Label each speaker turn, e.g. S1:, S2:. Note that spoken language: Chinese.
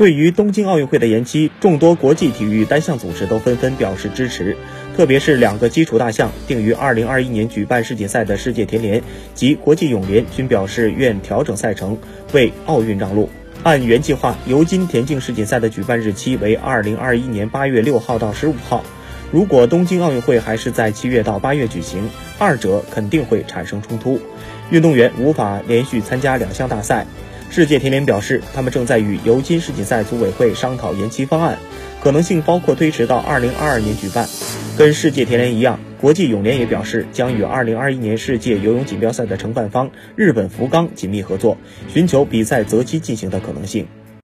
S1: 对于东京奥运会的延期，众多国际体育单项组织都纷纷表示支持。特别是两个基础大项定于2021年举办世锦赛的世界田联及国际泳联均表示愿调整赛程，为奥运让路。按原计划，尤金田径世锦赛的举办日期为2021年8月6号到15号。如果东京奥运会还是在七月到八月举行，二者肯定会产生冲突，运动员无法连续参加两项大赛。世界田联表示，他们正在与尤金世锦赛组委会商讨延期方案，可能性包括推迟到二零二二年举办。跟世界田联一样，国际泳联也表示将与二零二一年世界游泳锦标赛的承办方日本福冈紧密合作，寻求比赛择期进行的可能性。